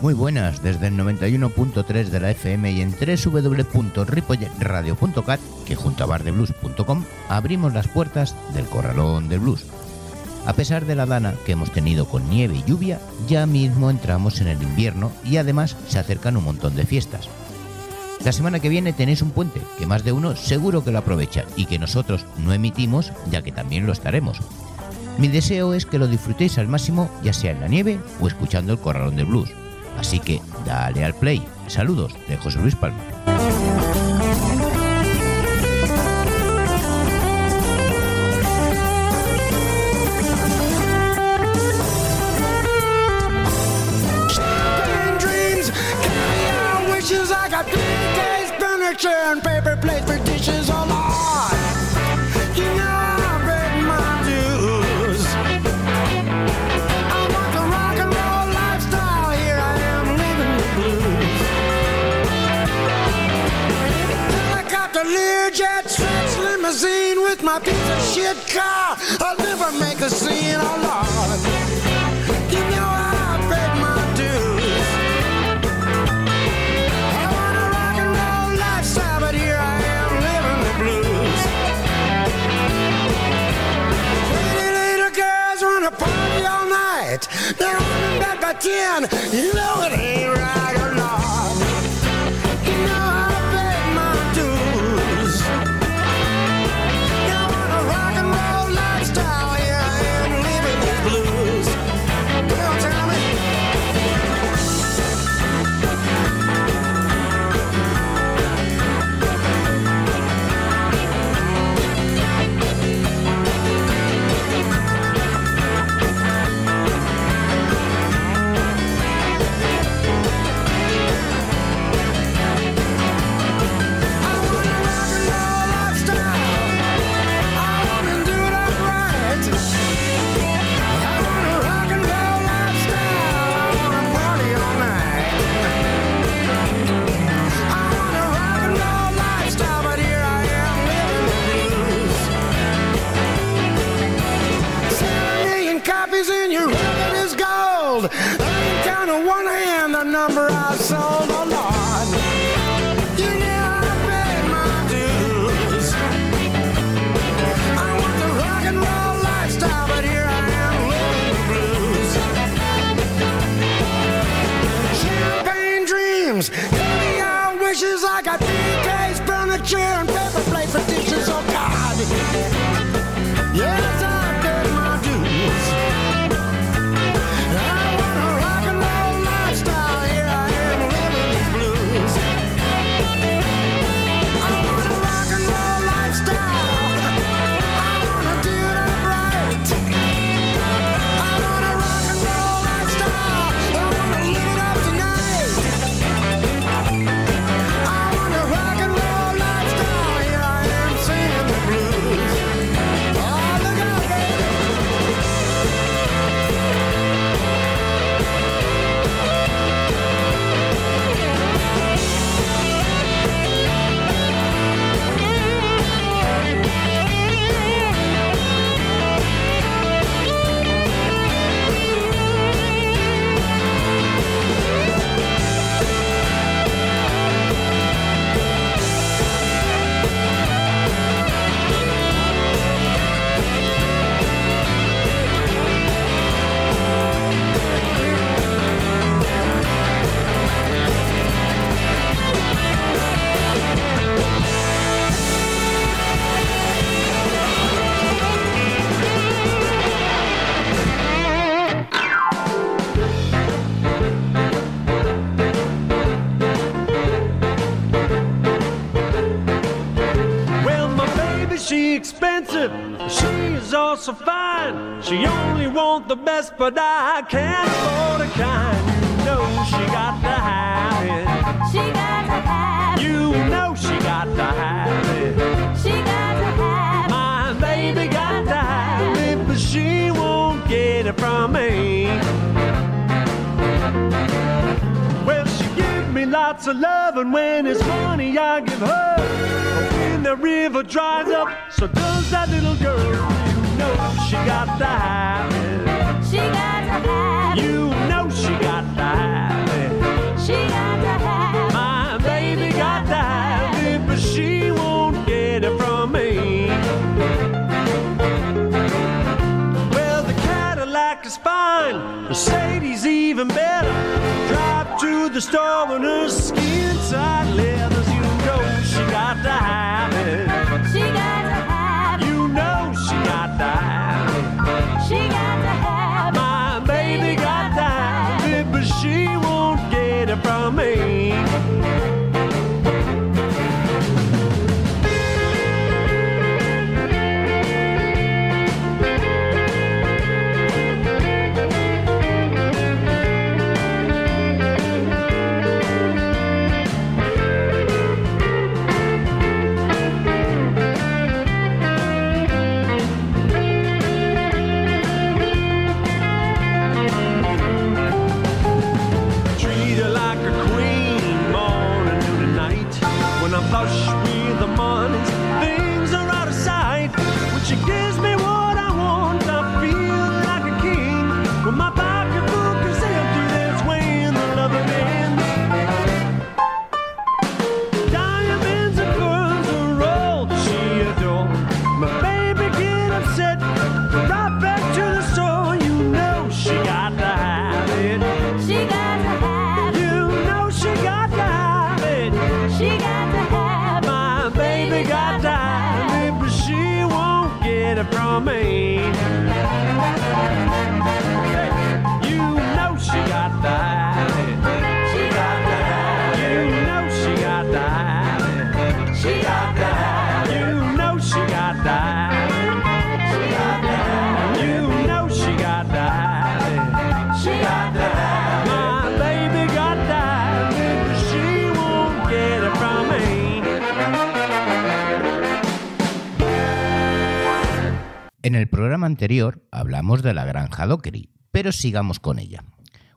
Muy buenas, desde el 91.3 de la FM y en www.ripolletradio.cat, que junto a bardeblues.com abrimos las puertas del Corralón del Blues. A pesar de la dana que hemos tenido con nieve y lluvia, ya mismo entramos en el invierno y además se acercan un montón de fiestas. La semana que viene tenéis un puente que más de uno seguro que lo aprovecha y que nosotros no emitimos ya que también lo estaremos. Mi deseo es que lo disfrutéis al máximo ya sea en la nieve o escuchando el Corralón del Blues. Así que dale al play. Saludos de José Luis Palma. And paper plates for dishes. Oh Lord, you know I my. I want the rock and roll lifestyle. Here I am living the blues. Stretch limousine with my piece of shit car. I'll never make a scene. Oh Lord. again. You know it ain't dries up, so does that little girl. You know she got the habit. El programa anterior hablamos de la granja Dockery, pero sigamos con ella.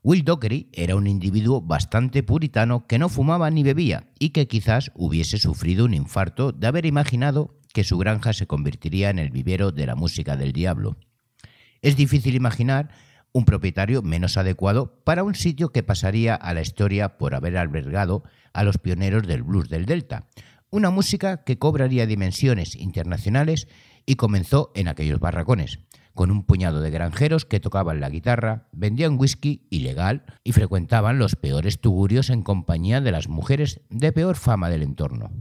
Will Dockery era un individuo bastante puritano que no fumaba ni bebía y que quizás hubiese sufrido un infarto de haber imaginado que su granja se convertiría en el vivero de la música del diablo. Es difícil imaginar un propietario menos adecuado para un sitio que pasaría a la historia por haber albergado a los pioneros del blues del Delta, una música que cobraría dimensiones internacionales y comenzó en aquellos barracones, con un puñado de granjeros que tocaban la guitarra, vendían whisky ilegal y frecuentaban los peores tugurios en compañía de las mujeres de peor fama del entorno.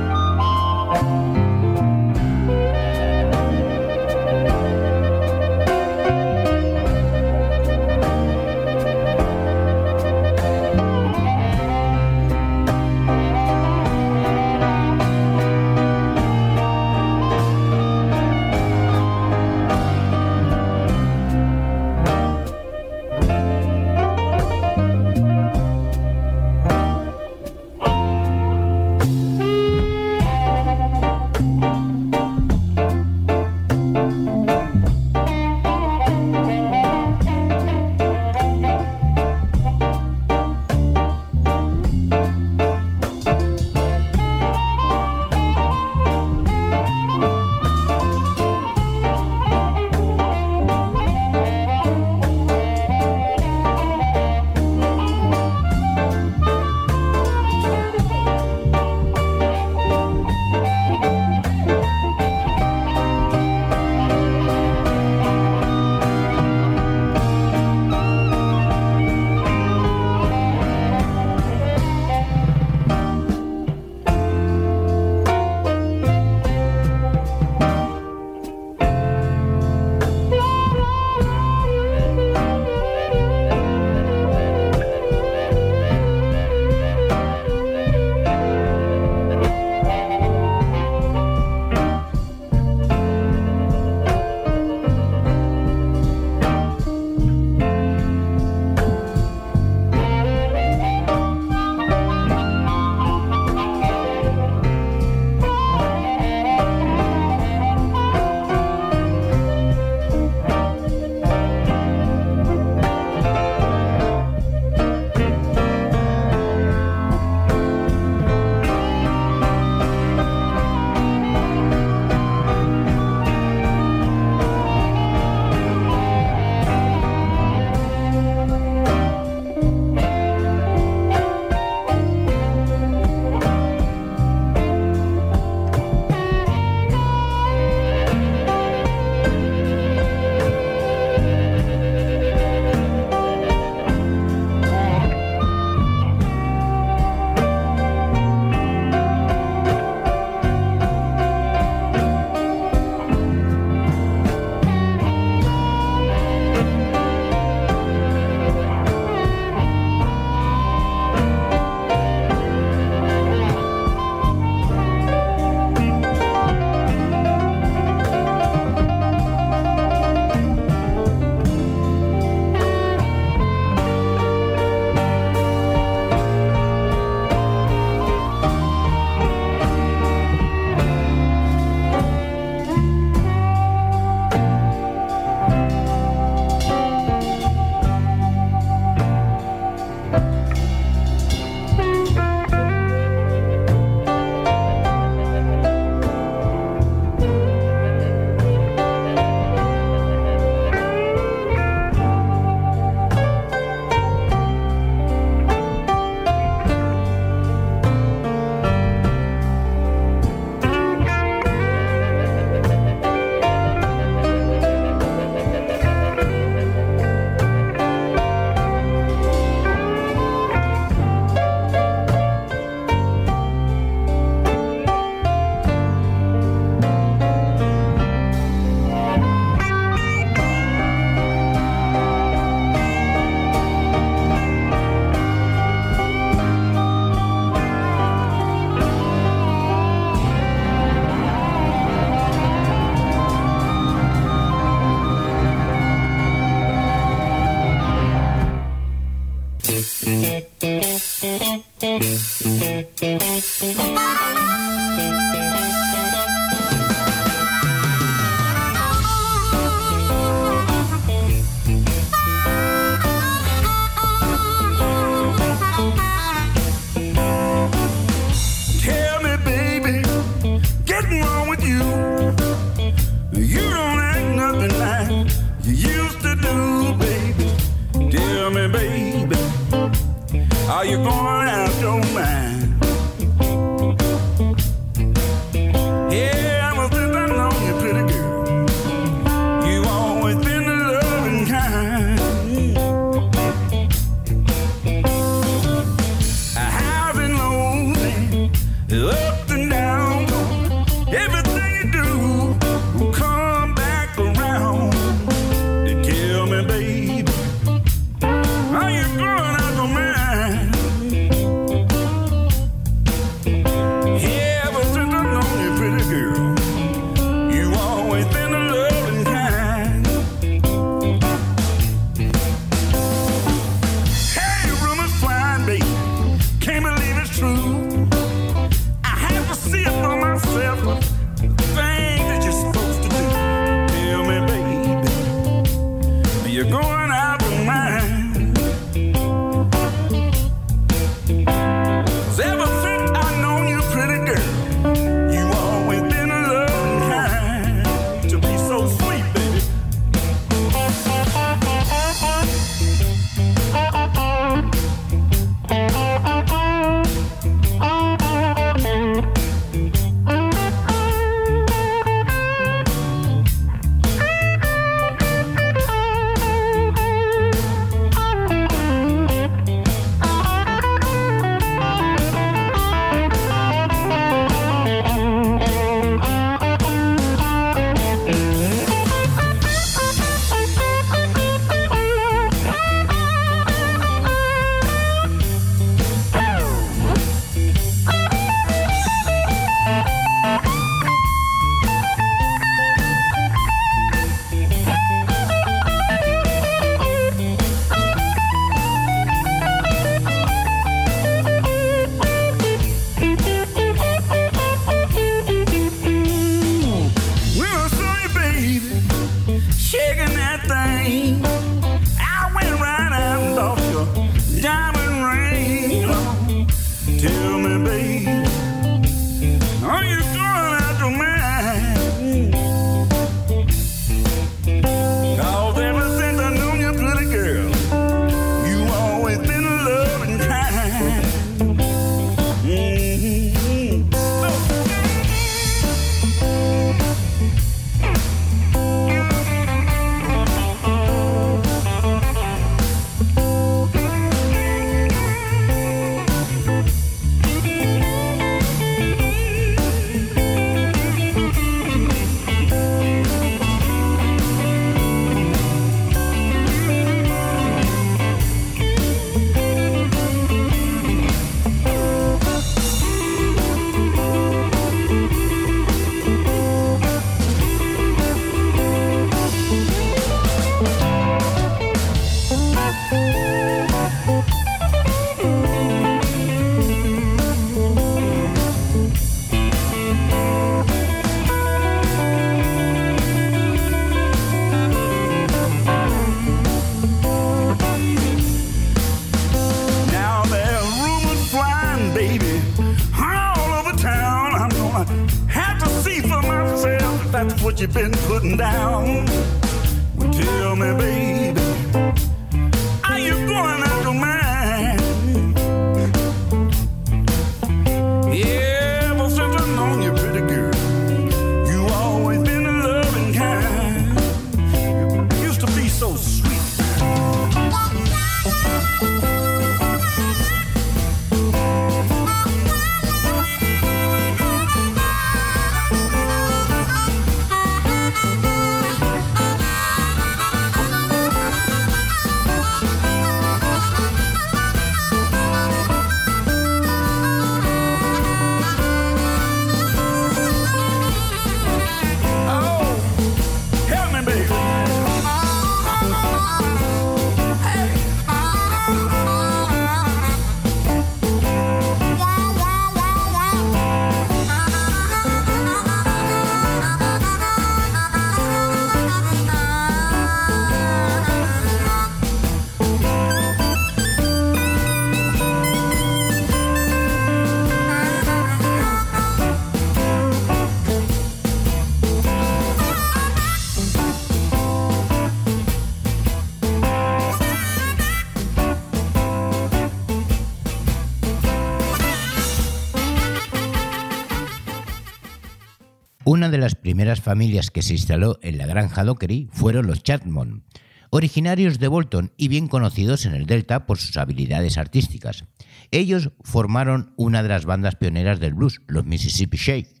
De las primeras familias que se instaló en la granja Dockery fueron los Chatmon, originarios de Bolton y bien conocidos en el Delta por sus habilidades artísticas. Ellos formaron una de las bandas pioneras del blues, los Mississippi Shake.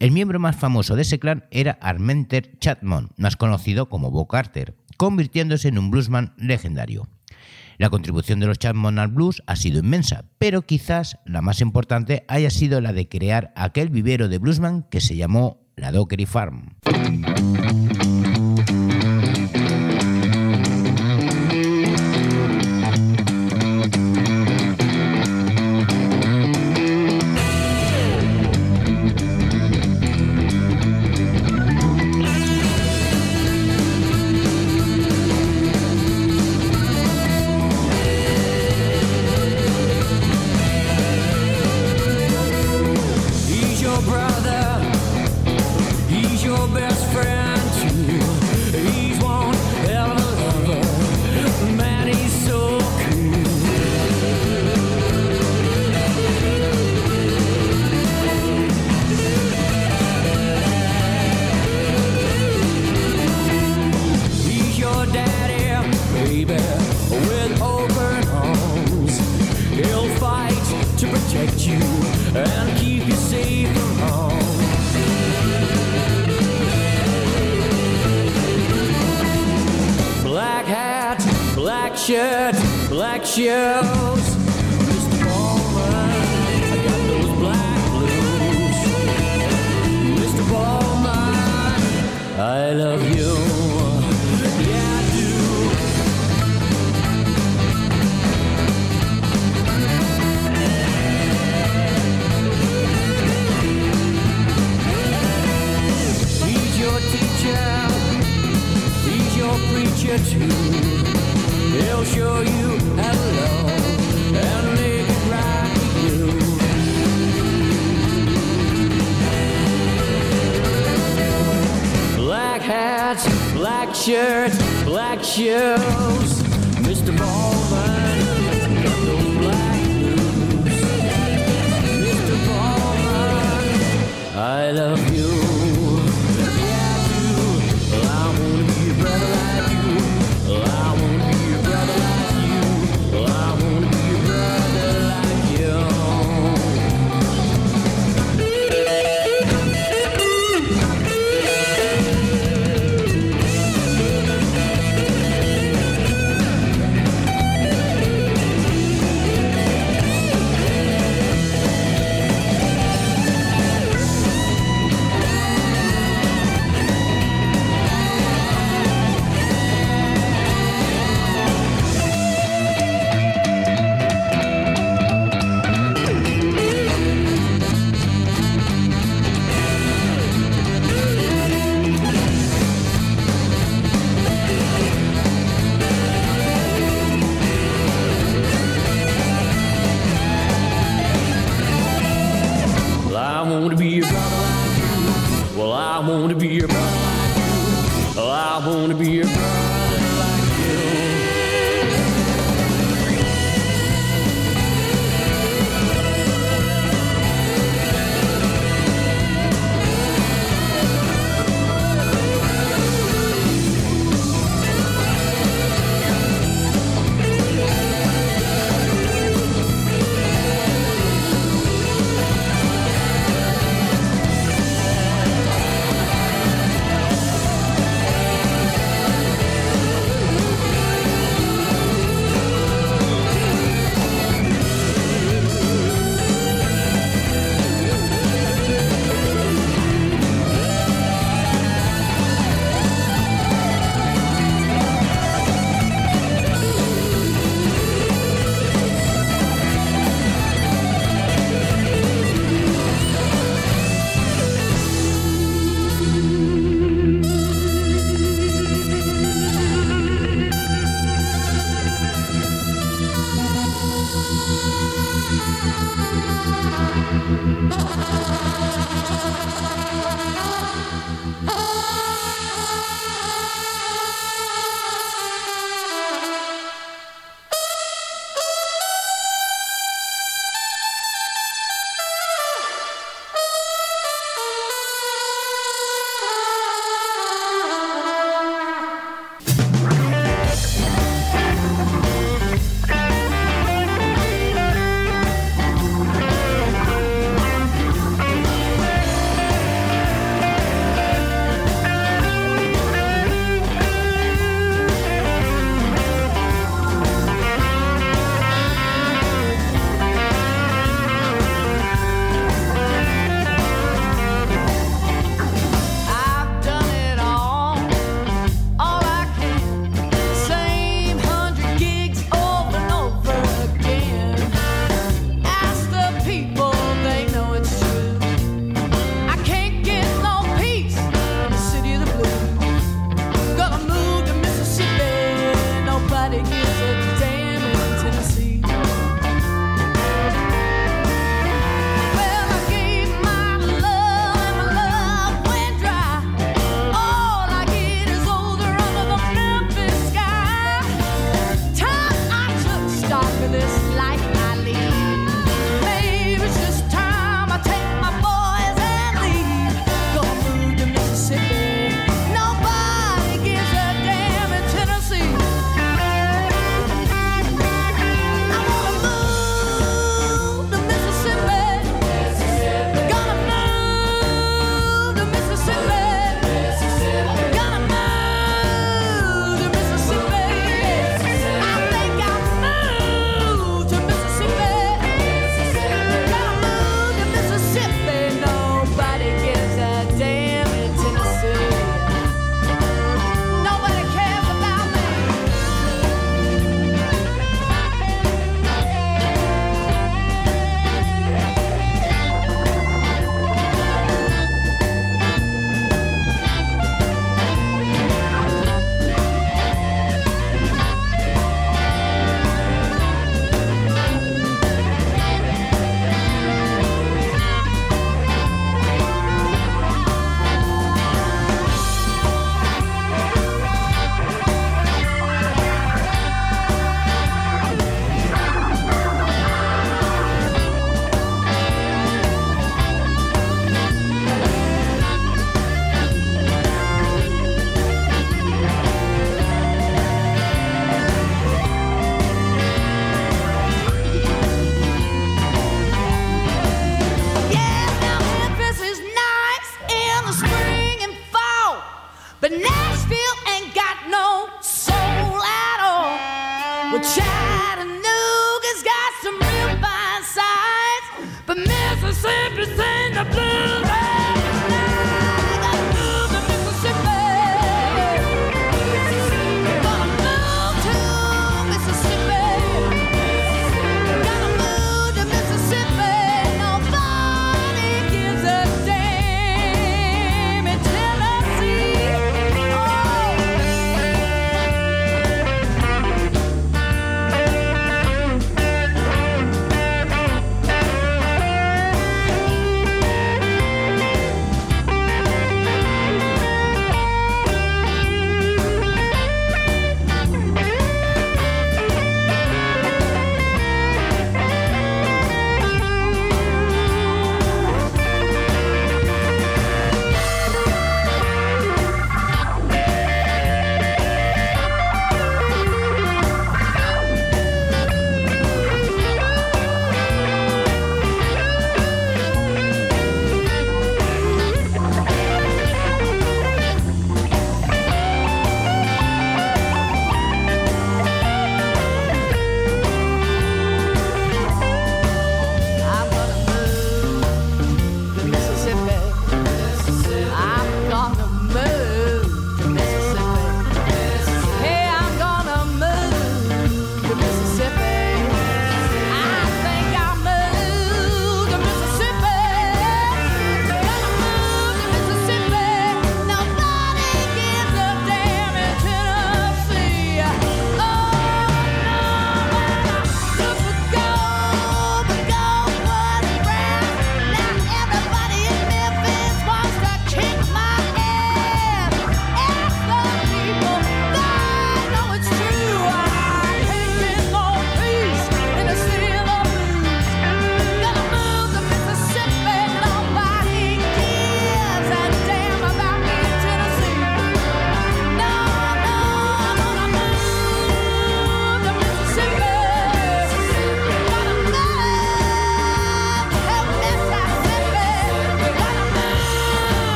El miembro más famoso de ese clan era Armenter Chatmon, más conocido como Bo Carter, convirtiéndose en un bluesman legendario. La contribución de los Chapman al blues ha sido inmensa, pero quizás la más importante haya sido la de crear aquel vivero de bluesman que se llamó la Dockery Farm.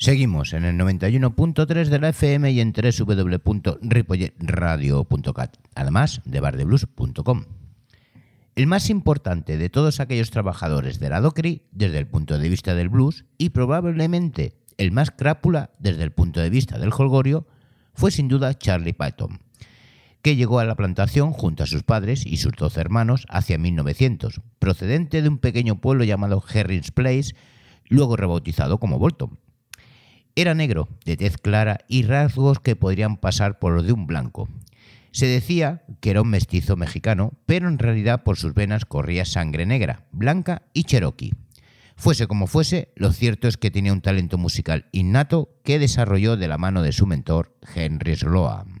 Seguimos en el 91.3 de la FM y en www.ripolletradio.cat, además de bardeblues.com. El más importante de todos aquellos trabajadores de la DOCRI desde el punto de vista del blues y probablemente el más crápula desde el punto de vista del holgorio fue sin duda Charlie Patton, que llegó a la plantación junto a sus padres y sus doce hermanos hacia 1900, procedente de un pequeño pueblo llamado Herrings Place, luego rebautizado como Bolton. Era negro, de tez clara y rasgos que podrían pasar por los de un blanco. Se decía que era un mestizo mexicano, pero en realidad por sus venas corría sangre negra, blanca y cherokee. Fuese como fuese, lo cierto es que tenía un talento musical innato que desarrolló de la mano de su mentor, Henry Sloan.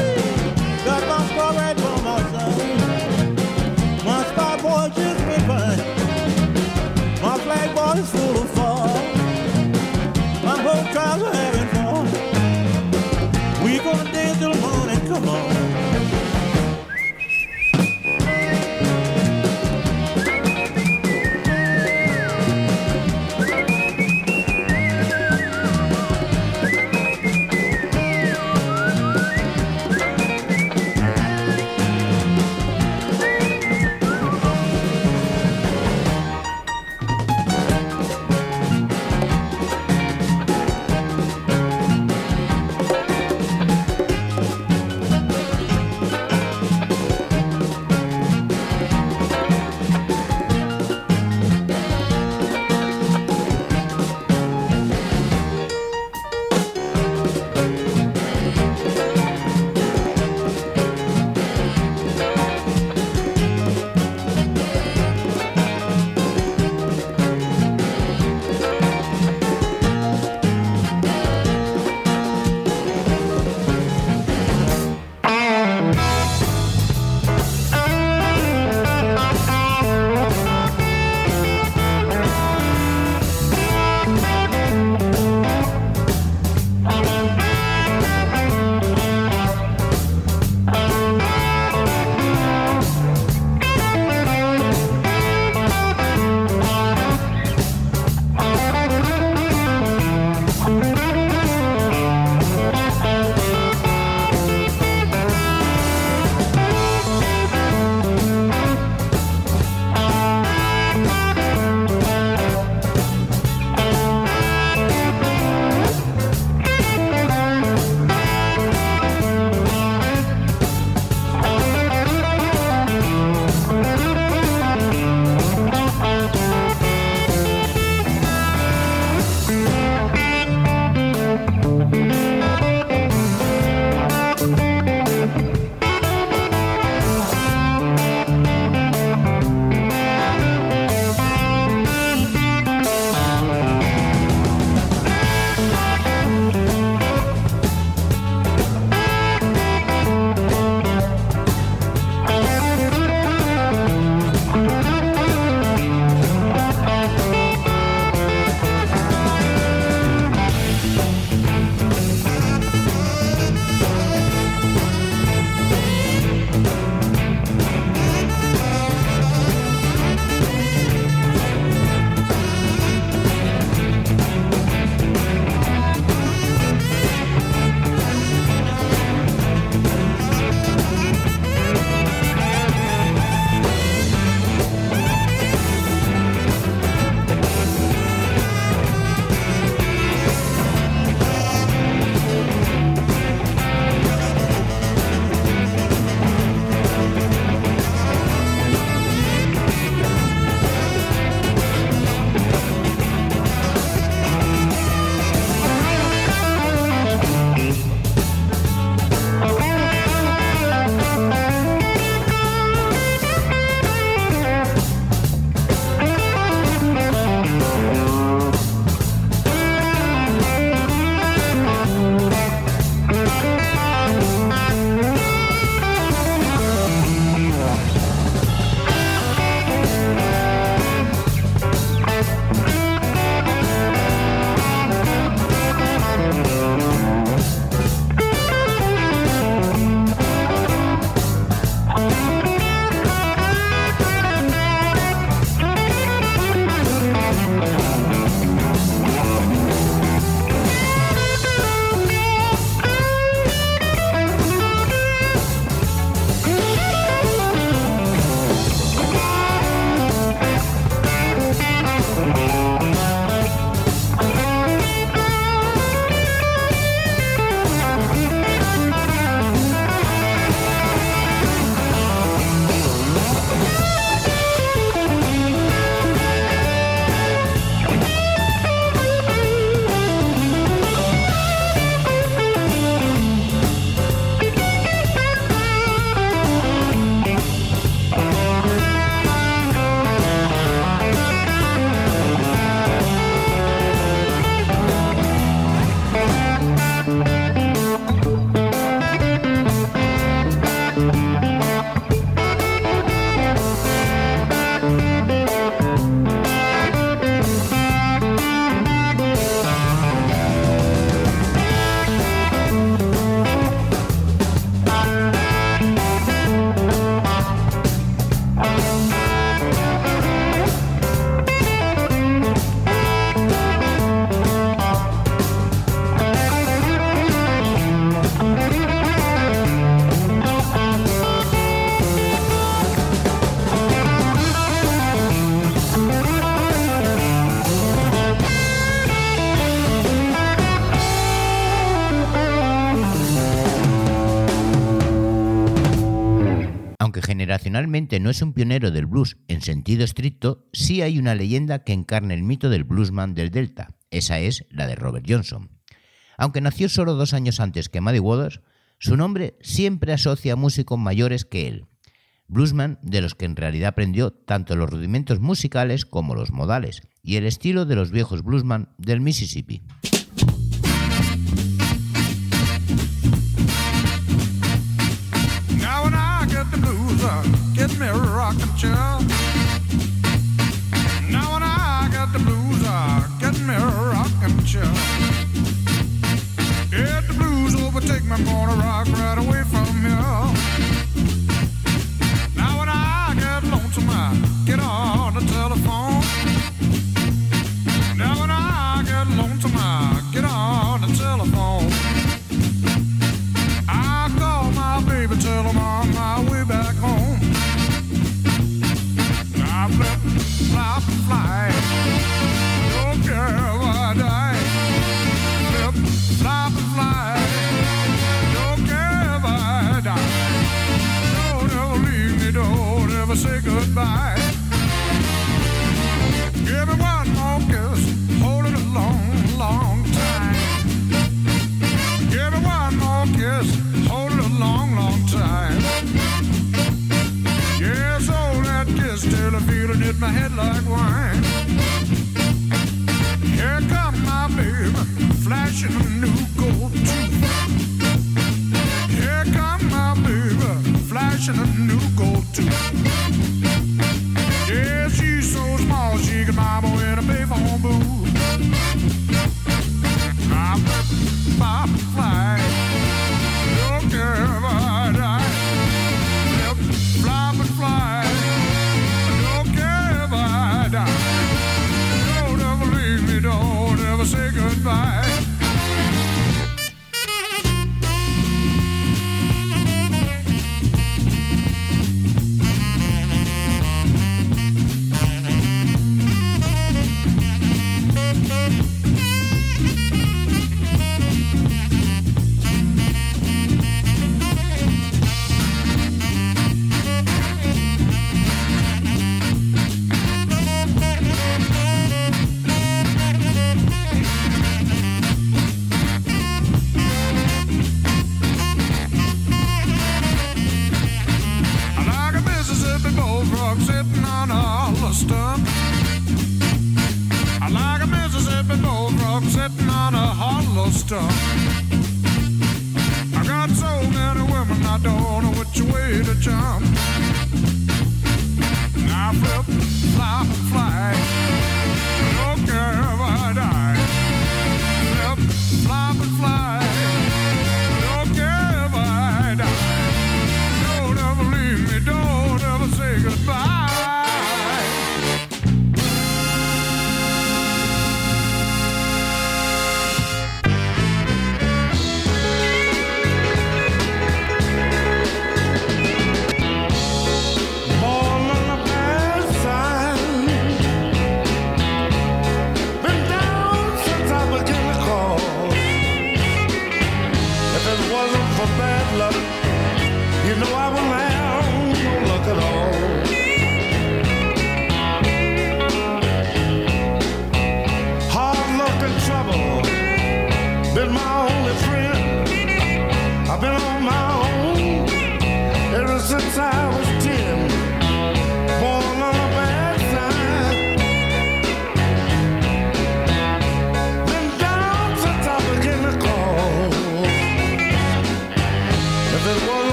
no es un pionero del blues en sentido estricto, sí hay una leyenda que encarna el mito del bluesman del Delta. Esa es la de Robert Johnson. Aunque nació solo dos años antes que Muddy Waters, su nombre siempre asocia a músicos mayores que él. Bluesman de los que en realidad aprendió tanto los rudimentos musicales como los modales y el estilo de los viejos bluesman del Mississippi. Me rocking chair. Now when I the blues, uh, get me the blues overtake me, I'm gonna rock Don't care if I fly. Don't care if I die. Don't ever leave me, don't ever say goodbye.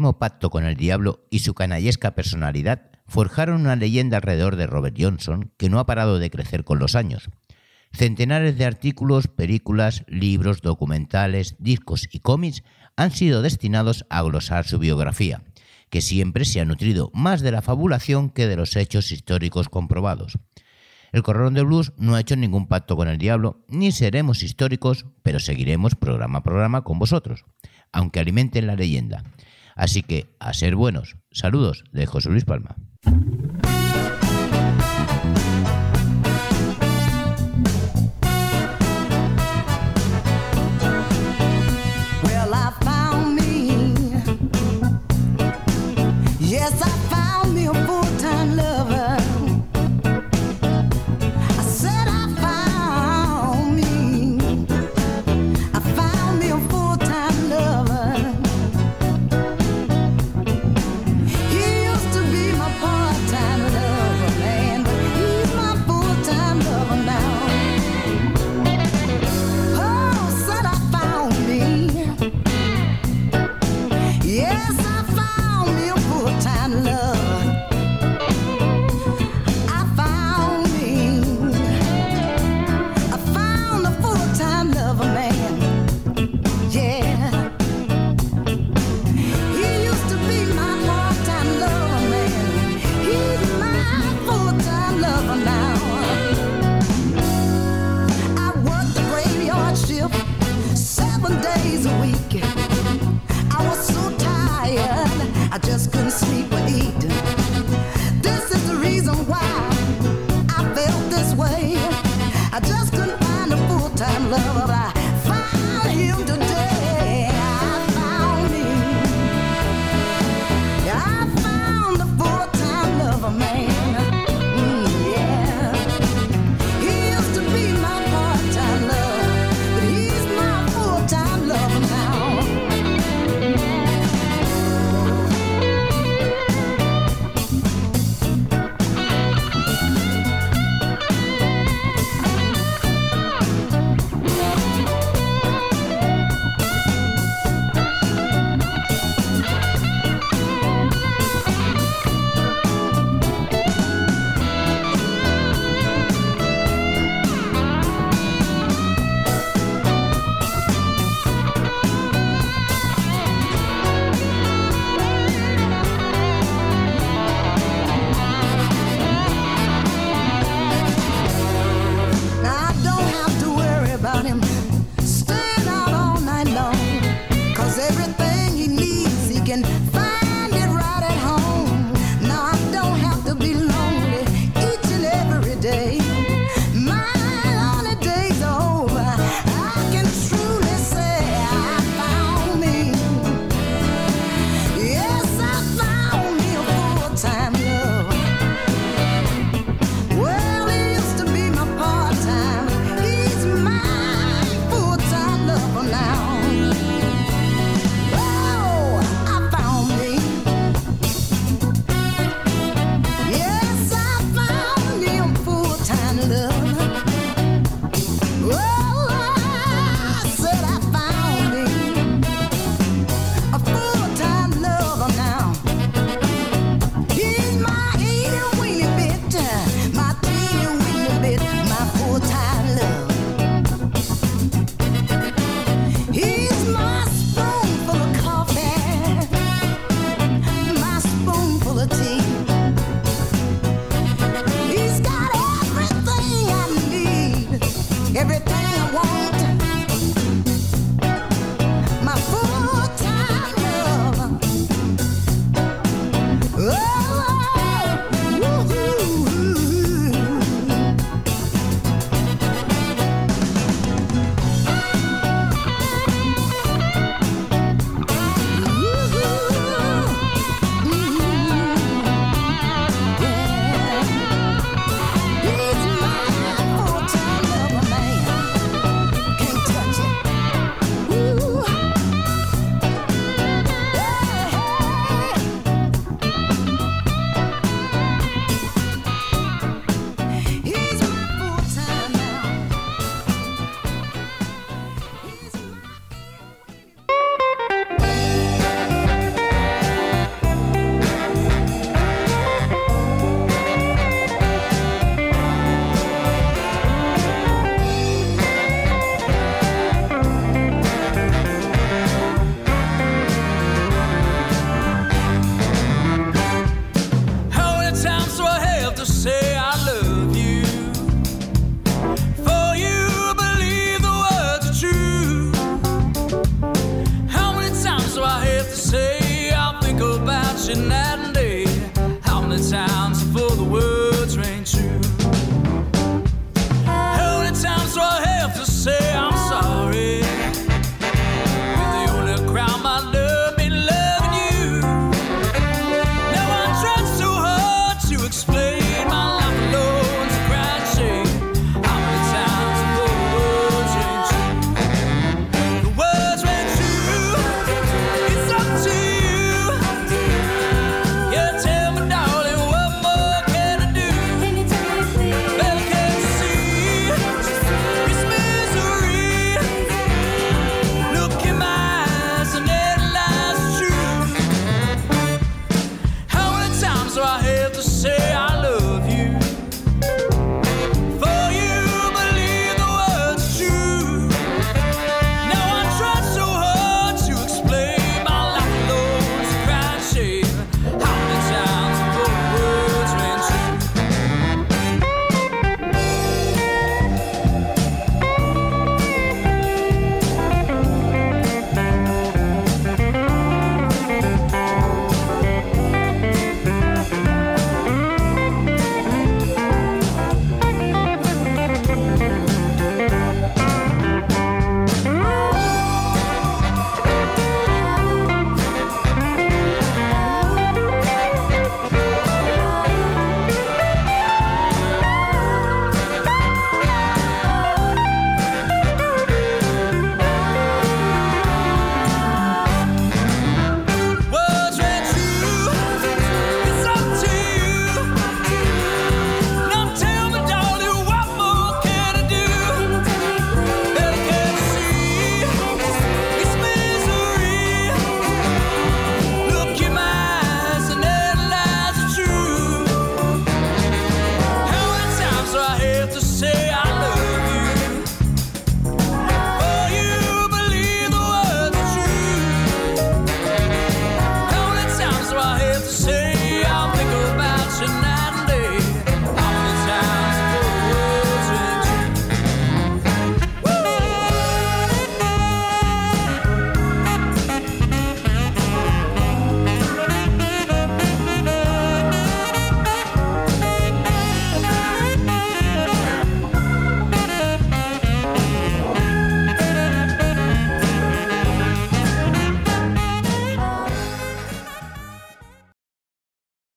acérrimo pacto con el diablo y su canallesca personalidad forjaron una leyenda alrededor de Robert Johnson que no ha parado de crecer con los años. Centenares de artículos, películas, libros, documentales, discos y cómics han sido destinados a glosar su biografía, que siempre se ha nutrido más de la fabulación que de los hechos históricos comprobados. El Corralón de Blues no ha hecho ningún pacto con el diablo, ni seremos históricos, pero seguiremos programa a programa con vosotros, aunque alimenten la leyenda. Así que, a ser buenos. Saludos de José Luis Palma.